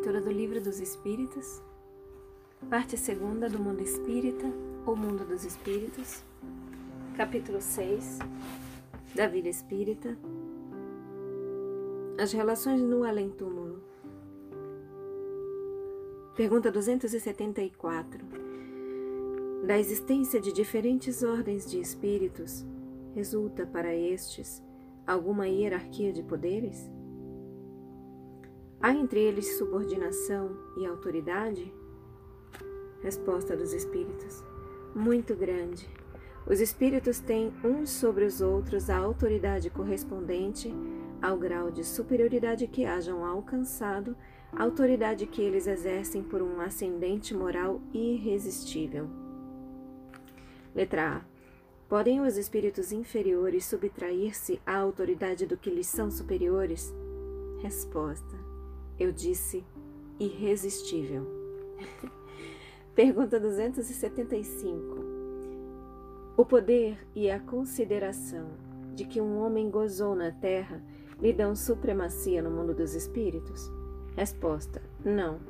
Leitura do Livro dos Espíritos, parte segunda do Mundo Espírita, o Mundo dos Espíritos, capítulo 6 da Vida Espírita, as relações no além-túmulo. Pergunta 274. Da existência de diferentes ordens de espíritos, resulta para estes alguma hierarquia de poderes? Há entre eles subordinação e autoridade? Resposta dos espíritos: Muito grande. Os espíritos têm uns sobre os outros a autoridade correspondente ao grau de superioridade que hajam alcançado, autoridade que eles exercem por um ascendente moral irresistível. Letra A. Podem os espíritos inferiores subtrair-se à autoridade do que lhes são superiores? Resposta. Eu disse irresistível. Pergunta 275. O poder e a consideração de que um homem gozou na terra lhe dão supremacia no mundo dos espíritos? Resposta: Não,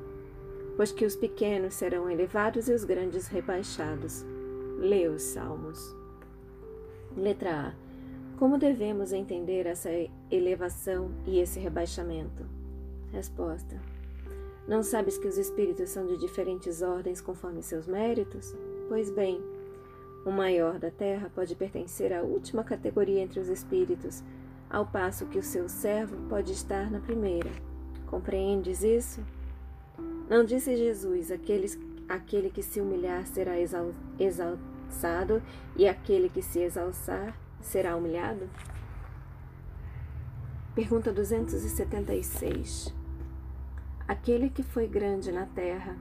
pois que os pequenos serão elevados e os grandes rebaixados. Lê os Salmos. Letra A. Como devemos entender essa elevação e esse rebaixamento? Resposta: Não sabes que os espíritos são de diferentes ordens conforme seus méritos? Pois bem, o maior da terra pode pertencer à última categoria entre os espíritos, ao passo que o seu servo pode estar na primeira. Compreendes isso? Não disse Jesus: aqueles, aquele que se humilhar será exal, exalçado, e aquele que se exalçar será humilhado? Pergunta 276 aquele que foi grande na terra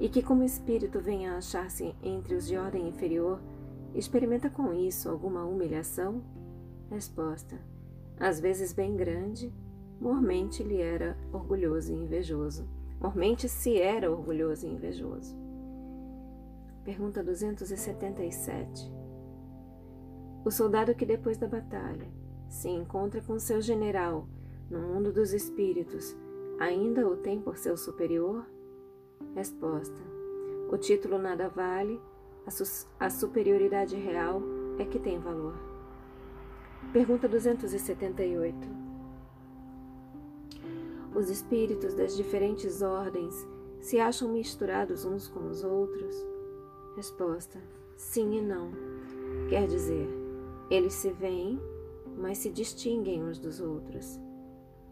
e que, como espírito, venha a achar-se entre os de ordem inferior, experimenta com isso alguma humilhação? Resposta: às vezes bem grande, mormente lhe era orgulhoso e invejoso. Mormente se era orgulhoso e invejoso. Pergunta 277. O soldado que depois da batalha se encontra com seu general no mundo dos espíritos ainda o tem por seu superior? Resposta: O título nada vale, a, su a superioridade real é que tem valor. Pergunta 278. Os espíritos das diferentes ordens se acham misturados uns com os outros? Resposta: Sim e não. Quer dizer, eles se veem, mas se distinguem uns dos outros.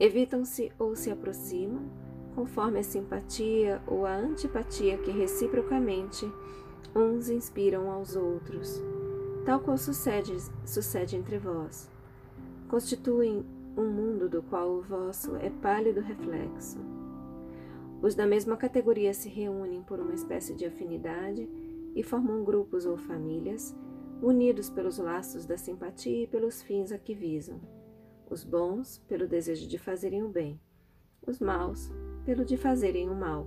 Evitam-se ou se aproximam, conforme a simpatia ou a antipatia que reciprocamente uns inspiram aos outros, tal qual sucede, sucede entre vós. Constituem um mundo do qual o vosso é pálido reflexo. Os da mesma categoria se reúnem por uma espécie de afinidade e formam grupos ou famílias, unidos pelos laços da simpatia e pelos fins a que visam os bons pelo desejo de fazerem o bem, os maus pelo de fazerem o mal,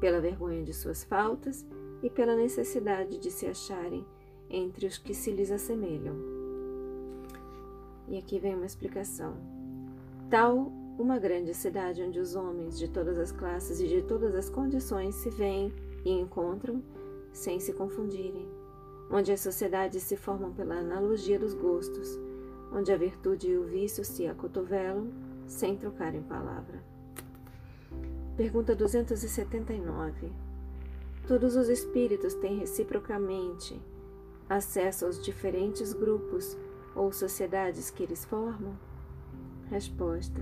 pela vergonha de suas faltas e pela necessidade de se acharem entre os que se lhes assemelham. E aqui vem uma explicação. Tal uma grande cidade onde os homens de todas as classes e de todas as condições se veem e encontram sem se confundirem, onde as sociedades se formam pela analogia dos gostos, onde a virtude e o vício se acotovelam sem trocar em palavra. Pergunta 279. Todos os espíritos têm reciprocamente acesso aos diferentes grupos ou sociedades que eles formam? Resposta: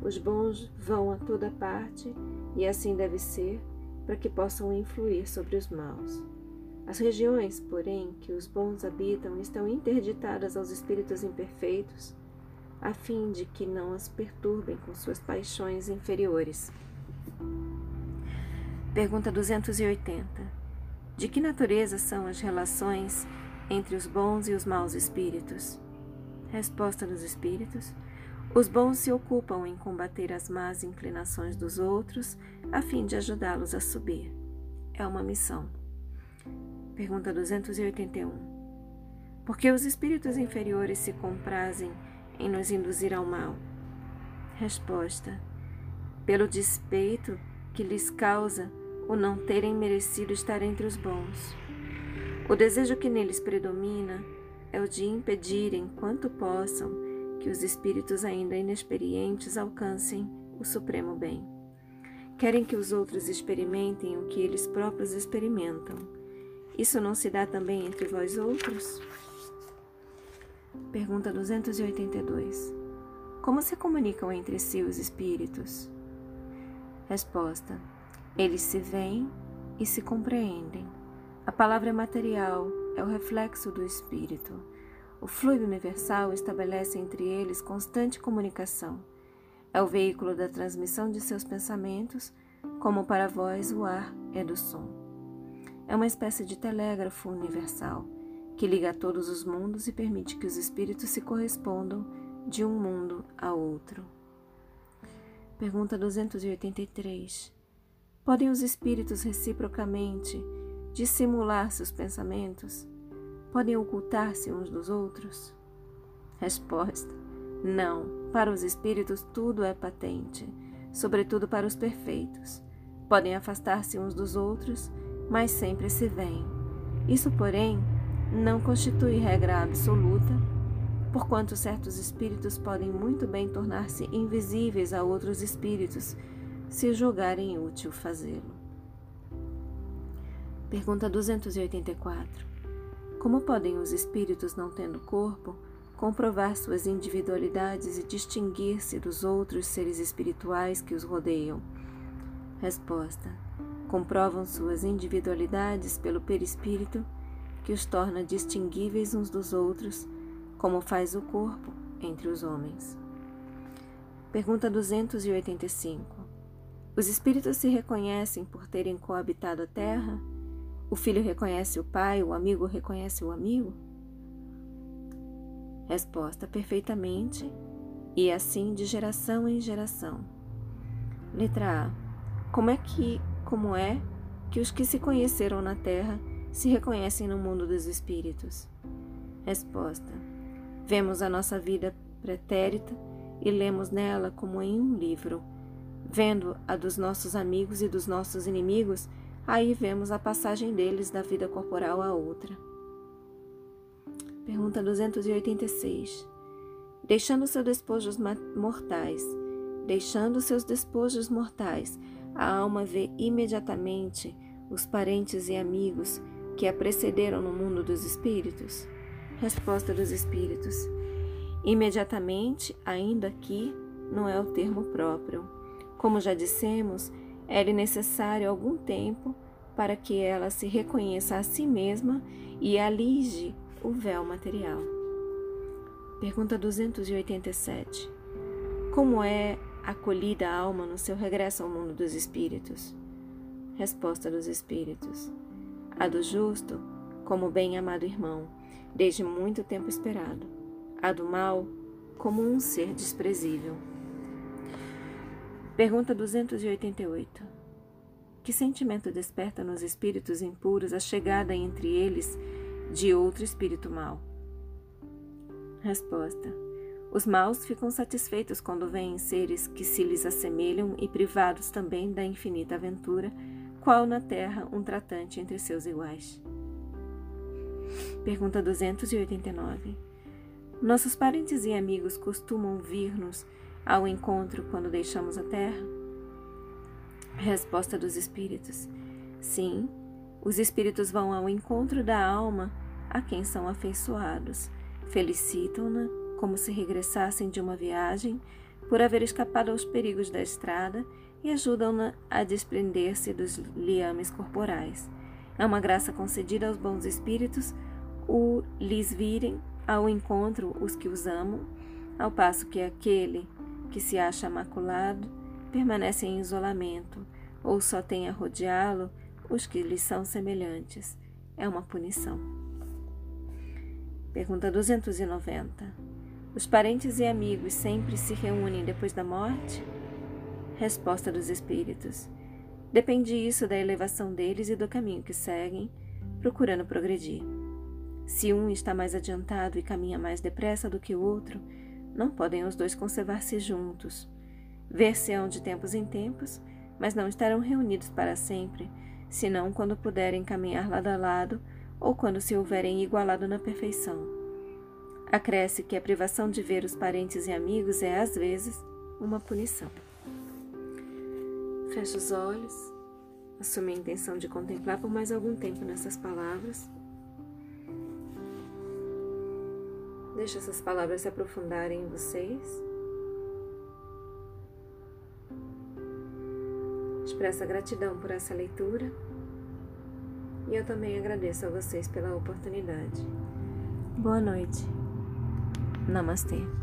Os bons vão a toda parte e assim deve ser para que possam influir sobre os maus. As regiões, porém, que os bons habitam estão interditadas aos espíritos imperfeitos, a fim de que não as perturbem com suas paixões inferiores. Pergunta 280. De que natureza são as relações entre os bons e os maus espíritos? Resposta dos espíritos: Os bons se ocupam em combater as más inclinações dos outros, a fim de ajudá-los a subir. É uma missão. Pergunta 281. Por que os espíritos inferiores se comprazem em nos induzir ao mal? Resposta: Pelo despeito que lhes causa o não terem merecido estar entre os bons. O desejo que neles predomina é o de impedirem, quanto possam, que os espíritos ainda inexperientes alcancem o supremo bem. Querem que os outros experimentem o que eles próprios experimentam. Isso não se dá também entre vós outros? Pergunta 282. Como se comunicam entre si os espíritos? Resposta: Eles se veem e se compreendem. A palavra material, é o reflexo do espírito. O fluido universal estabelece entre eles constante comunicação. É o veículo da transmissão de seus pensamentos, como para vós o ar é do som. É uma espécie de telégrafo universal que liga todos os mundos e permite que os espíritos se correspondam de um mundo a outro. Pergunta 283. Podem os espíritos reciprocamente dissimular seus pensamentos? Podem ocultar-se uns dos outros? Resposta: Não. Para os espíritos tudo é patente, sobretudo para os perfeitos. Podem afastar-se uns dos outros, mas sempre se veem. Isso, porém, não constitui regra absoluta porquanto certos espíritos podem muito bem tornar-se invisíveis a outros espíritos, se julgarem útil fazê-lo. Pergunta 284. Como podem os espíritos, não tendo corpo, comprovar suas individualidades e distinguir-se dos outros seres espirituais que os rodeiam? Resposta: Comprovam suas individualidades pelo perispírito, que os torna distinguíveis uns dos outros como faz o corpo entre os homens. Pergunta 285. Os espíritos se reconhecem por terem coabitado a terra? O filho reconhece o pai, o amigo reconhece o amigo? Resposta: perfeitamente, e assim de geração em geração. Letra A. Como é que, como é que os que se conheceram na terra se reconhecem no mundo dos espíritos? Resposta: Vemos a nossa vida pretérita e lemos nela como em um livro. Vendo a dos nossos amigos e dos nossos inimigos, aí vemos a passagem deles da vida corporal a outra. Pergunta 286. Deixando seus despojos mortais, deixando seus despojos mortais, a alma vê imediatamente os parentes e amigos que a precederam no mundo dos espíritos? Resposta dos espíritos. Imediatamente, ainda aqui, não é o termo próprio. Como já dissemos, é necessário algum tempo para que ela se reconheça a si mesma e alige o véu material. Pergunta 287. Como é acolhida a alma no seu regresso ao mundo dos espíritos? Resposta dos espíritos. A do justo, como bem-amado irmão desde muito tempo esperado, a do mal como um ser desprezível. Pergunta 288. Que sentimento desperta nos espíritos impuros a chegada entre eles de outro espírito mau? Resposta: Os maus ficam satisfeitos quando veem seres que se lhes assemelham e privados também da infinita aventura, qual na terra um tratante entre seus iguais. Pergunta 289. Nossos parentes e amigos costumam vir-nos ao encontro quando deixamos a terra? Resposta dos espíritos: Sim, os espíritos vão ao encontro da alma a quem são afeiçoados, felicitam-na como se regressassem de uma viagem por haver escapado aos perigos da estrada e ajudam-na a desprender-se dos liames corporais. É uma graça concedida aos bons espíritos o lhes virem ao encontro os que os amam, ao passo que aquele que se acha maculado permanece em isolamento ou só tem a rodeá-lo os que lhe são semelhantes. É uma punição. Pergunta 290. Os parentes e amigos sempre se reúnem depois da morte? Resposta dos espíritos. Depende isso da elevação deles e do caminho que seguem, procurando progredir. Se um está mais adiantado e caminha mais depressa do que o outro, não podem os dois conservar-se juntos. Ver-se-ão de tempos em tempos, mas não estarão reunidos para sempre, senão quando puderem caminhar lado a lado ou quando se houverem igualado na perfeição. Acresce que a privação de ver os parentes e amigos é, às vezes, uma punição. Feche os olhos, assume a intenção de contemplar por mais algum tempo nessas palavras. Deixe essas palavras se aprofundarem em vocês. Expressa gratidão por essa leitura. E eu também agradeço a vocês pela oportunidade. Boa noite. नमस्ते।